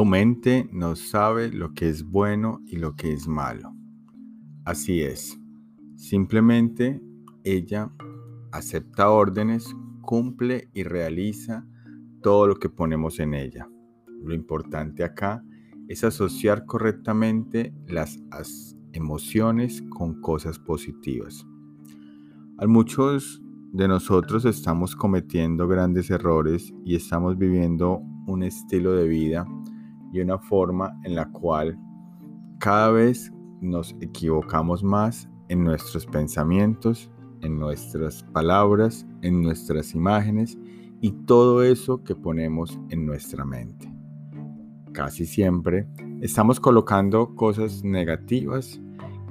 Tu mente no sabe lo que es bueno y lo que es malo. Así es. Simplemente ella acepta órdenes, cumple y realiza todo lo que ponemos en ella. Lo importante acá es asociar correctamente las emociones con cosas positivas. A muchos de nosotros estamos cometiendo grandes errores y estamos viviendo un estilo de vida y una forma en la cual cada vez nos equivocamos más en nuestros pensamientos, en nuestras palabras, en nuestras imágenes y todo eso que ponemos en nuestra mente. Casi siempre estamos colocando cosas negativas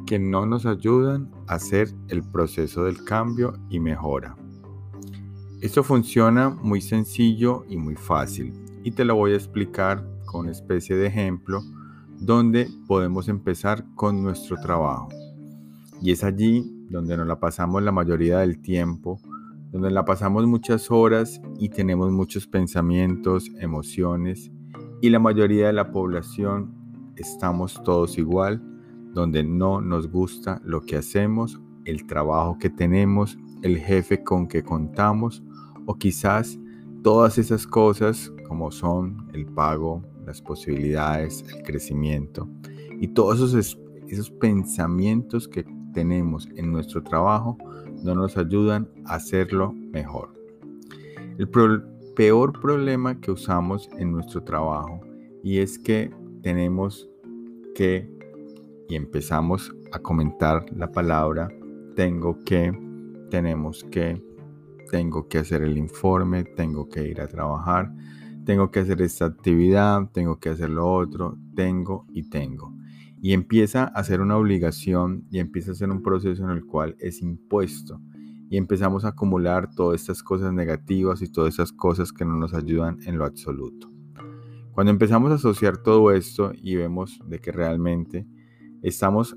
que no nos ayudan a hacer el proceso del cambio y mejora. Esto funciona muy sencillo y muy fácil y te lo voy a explicar con una especie de ejemplo donde podemos empezar con nuestro trabajo. Y es allí donde nos la pasamos la mayoría del tiempo, donde la pasamos muchas horas y tenemos muchos pensamientos, emociones y la mayoría de la población estamos todos igual, donde no nos gusta lo que hacemos, el trabajo que tenemos, el jefe con que contamos o quizás todas esas cosas como son el pago, las posibilidades, el crecimiento y todos esos, esos pensamientos que tenemos en nuestro trabajo no nos ayudan a hacerlo mejor. El peor problema que usamos en nuestro trabajo y es que tenemos que y empezamos a comentar la palabra tengo que, tenemos que, tengo que hacer el informe, tengo que ir a trabajar, tengo que hacer esta actividad, tengo que hacer lo otro, tengo y tengo. Y empieza a ser una obligación y empieza a ser un proceso en el cual es impuesto. Y empezamos a acumular todas estas cosas negativas y todas esas cosas que no nos ayudan en lo absoluto. Cuando empezamos a asociar todo esto y vemos de que realmente estamos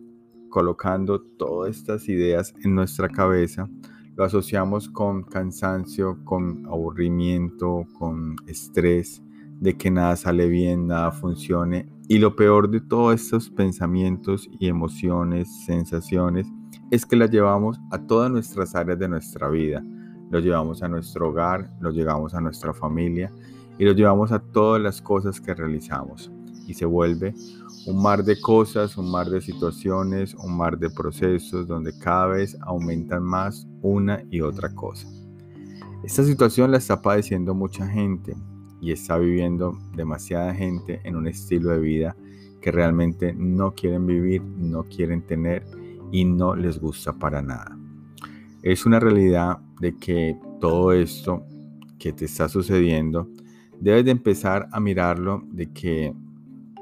colocando todas estas ideas en nuestra cabeza, lo asociamos con cansancio, con aburrimiento, con estrés, de que nada sale bien, nada funcione. Y lo peor de todos estos pensamientos y emociones, sensaciones, es que las llevamos a todas nuestras áreas de nuestra vida. Lo llevamos a nuestro hogar, lo llevamos a nuestra familia y lo llevamos a todas las cosas que realizamos. Y se vuelve un mar de cosas, un mar de situaciones, un mar de procesos donde cada vez aumentan más una y otra cosa. Esta situación la está padeciendo mucha gente y está viviendo demasiada gente en un estilo de vida que realmente no quieren vivir, no quieren tener y no les gusta para nada. Es una realidad de que todo esto que te está sucediendo, debes de empezar a mirarlo de que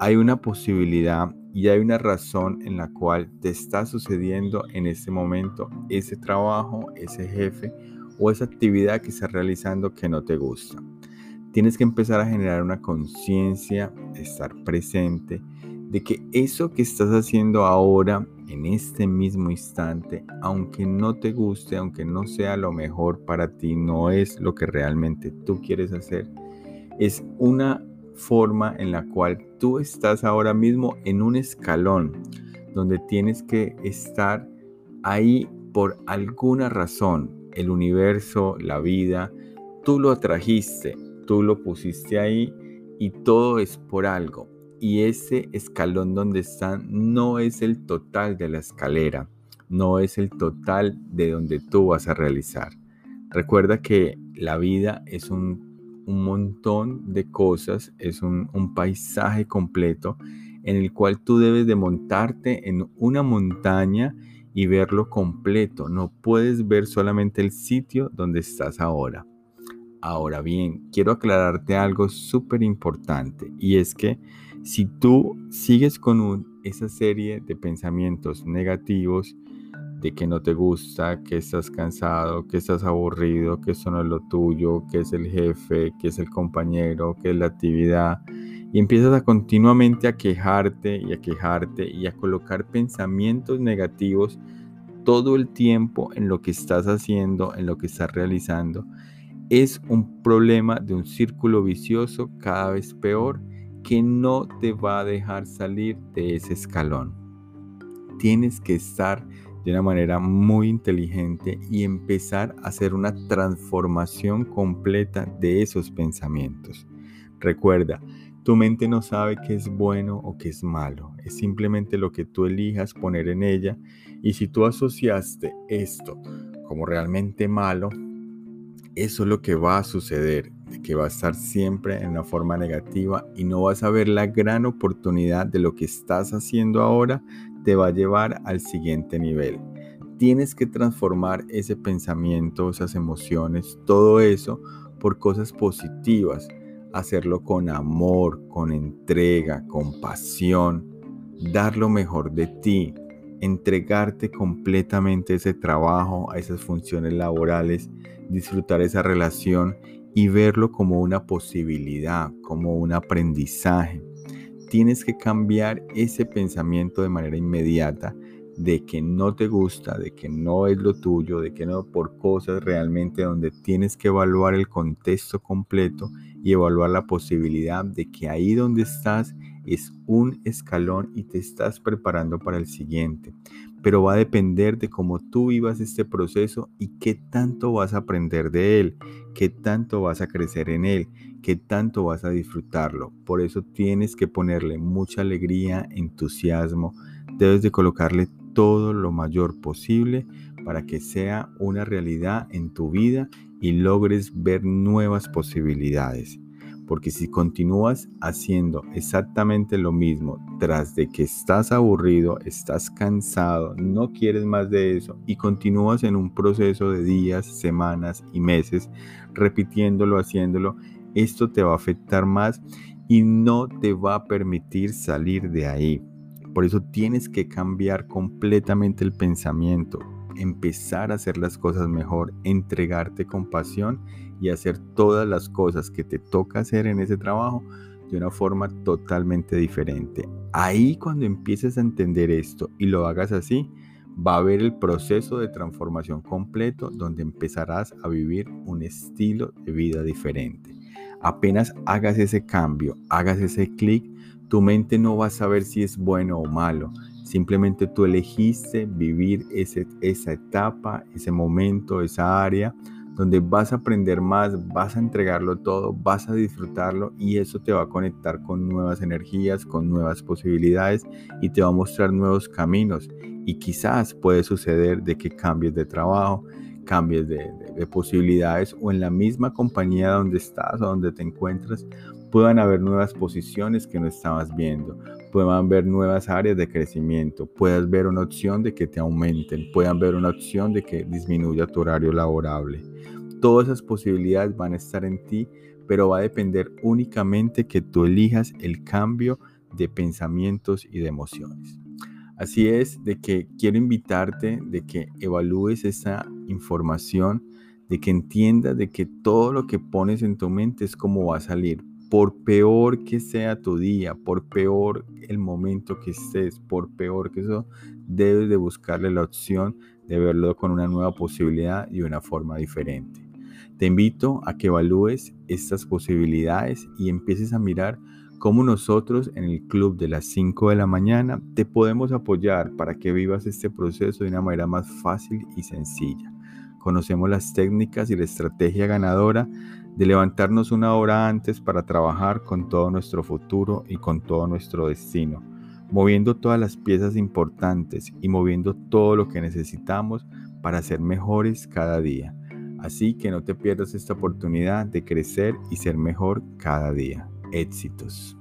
hay una posibilidad y hay una razón en la cual te está sucediendo en este momento ese trabajo, ese jefe o esa actividad que estás realizando que no te gusta. Tienes que empezar a generar una conciencia, estar presente de que eso que estás haciendo ahora, en este mismo instante, aunque no te guste, aunque no sea lo mejor para ti, no es lo que realmente tú quieres hacer, es una forma en la cual tú estás ahora mismo en un escalón donde tienes que estar ahí por alguna razón. El universo, la vida, tú lo atrajiste, tú lo pusiste ahí y todo es por algo. Y ese escalón donde están no es el total de la escalera, no es el total de donde tú vas a realizar. Recuerda que la vida es un un montón de cosas, es un, paisaje completo en el cual tú debes de montarte en una montaña y verlo completo. No puedes ver solamente el sitio donde estás ahora. Ahora bien, quiero aclararte algo súper importante y es que si tú sigues con esa serie de pensamientos negativos, de que no te gusta, que estás cansado, que estás aburrido, que eso no es lo tuyo, que es el jefe, que es el compañero, que es la actividad. Y empiezas a continuamente a quejarte y a quejarte y a colocar pensamientos negativos todo el tiempo en lo que estás haciendo, en lo que estás realizando. Es un problema de un círculo vicioso cada vez peor que no te va a dejar salir de ese escalón. Tienes que estar de una manera muy inteligente y empezar a hacer una transformación completa de esos pensamientos. Recuerda, tu mente no sabe qué es bueno o qué es malo, es simplemente lo que tú elijas poner en ella y si tú asociaste esto como realmente malo, eso es lo que va a suceder, que va a estar siempre en una forma negativa y no vas a ver la gran oportunidad de lo que estás haciendo ahora te va a llevar al siguiente nivel. Tienes que transformar ese pensamiento, esas emociones, todo eso por cosas positivas. Hacerlo con amor, con entrega, con pasión. Dar lo mejor de ti. Entregarte completamente a ese trabajo, a esas funciones laborales. Disfrutar esa relación y verlo como una posibilidad, como un aprendizaje tienes que cambiar ese pensamiento de manera inmediata de que no te gusta, de que no es lo tuyo, de que no por cosas realmente donde tienes que evaluar el contexto completo y evaluar la posibilidad de que ahí donde estás es un escalón y te estás preparando para el siguiente. Pero va a depender de cómo tú vivas este proceso y qué tanto vas a aprender de él, qué tanto vas a crecer en él qué tanto vas a disfrutarlo. Por eso tienes que ponerle mucha alegría, entusiasmo, debes de colocarle todo lo mayor posible para que sea una realidad en tu vida y logres ver nuevas posibilidades. Porque si continúas haciendo exactamente lo mismo tras de que estás aburrido, estás cansado, no quieres más de eso y continúas en un proceso de días, semanas y meses repitiéndolo, haciéndolo, esto te va a afectar más y no te va a permitir salir de ahí. Por eso tienes que cambiar completamente el pensamiento, empezar a hacer las cosas mejor, entregarte con pasión y hacer todas las cosas que te toca hacer en ese trabajo de una forma totalmente diferente. Ahí cuando empieces a entender esto y lo hagas así, va a haber el proceso de transformación completo donde empezarás a vivir un estilo de vida diferente. Apenas hagas ese cambio, hagas ese clic, tu mente no va a saber si es bueno o malo. Simplemente tú elegiste vivir esa etapa, ese momento, esa área donde vas a aprender más, vas a entregarlo todo, vas a disfrutarlo y eso te va a conectar con nuevas energías, con nuevas posibilidades y te va a mostrar nuevos caminos. Y quizás puede suceder de que cambies de trabajo, cambies de, posibilidades o en la misma compañía donde estás o donde te encuentras puedan haber nuevas posiciones que no estabas viendo, puedan haber nuevas áreas de crecimiento, puedas ver una opción de que te aumenten, puedan ver una opción de que disminuya tu horario laborable. Todas esas posibilidades van a estar en ti, pero va a depender únicamente que tú elijas el cambio de pensamientos y de emociones. Así es de que quiero invitarte de que evalúes esa información, de que entiendas de que todo lo que pones en tu mente es como va a salir. Por peor que sea tu día, por peor el momento que estés, por peor que eso, debes de buscarle la opción de verlo con una nueva posibilidad y una forma diferente. Te invito a que evalúes estas posibilidades y empieces a mirar cómo nosotros en el club de las 5 de la mañana te podemos apoyar para que vivas este proceso de una manera más fácil y sencilla. Conocemos las técnicas y la estrategia ganadora de levantarnos una hora antes para trabajar con todo nuestro futuro y con todo nuestro destino, moviendo todas las piezas importantes y moviendo todo lo que necesitamos para ser mejores cada día. Así que no te pierdas esta oportunidad de crecer y ser mejor cada día éxitos.